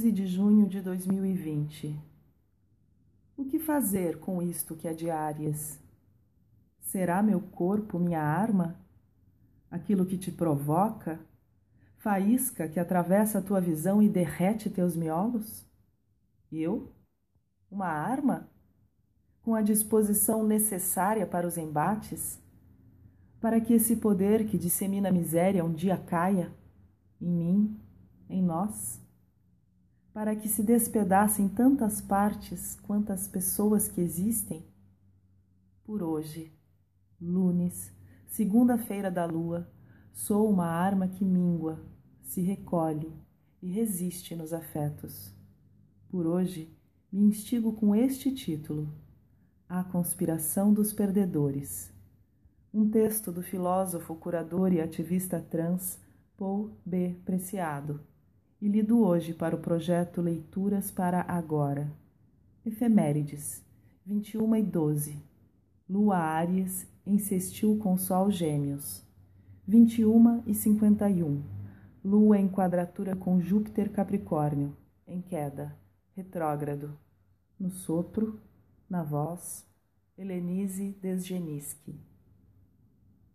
15 de junho de 2020. O que fazer com isto que é de? Será meu corpo minha arma? Aquilo que te provoca? Faísca que atravessa a tua visão e derrete teus miolos? Eu? Uma arma? Com a disposição necessária para os embates? Para que esse poder que dissemina a miséria um dia caia? Em mim? Em nós? Para que se despedace em tantas partes quantas pessoas que existem? Por hoje, lunes, segunda-feira da lua, sou uma arma que mingua, se recolhe e resiste nos afetos. Por hoje, me instigo com este título: A Conspiração dos Perdedores. Um texto do filósofo, curador e ativista trans Paul B. Preciado e lido hoje para o projeto Leituras para Agora. Efemérides, 21 e 12. Lua Áries insistiu com Sol Gêmeos. 21 e 51. Lua em quadratura com Júpiter Capricórnio, em queda, retrógrado. No sopro, na voz, Helenise Desgeniski.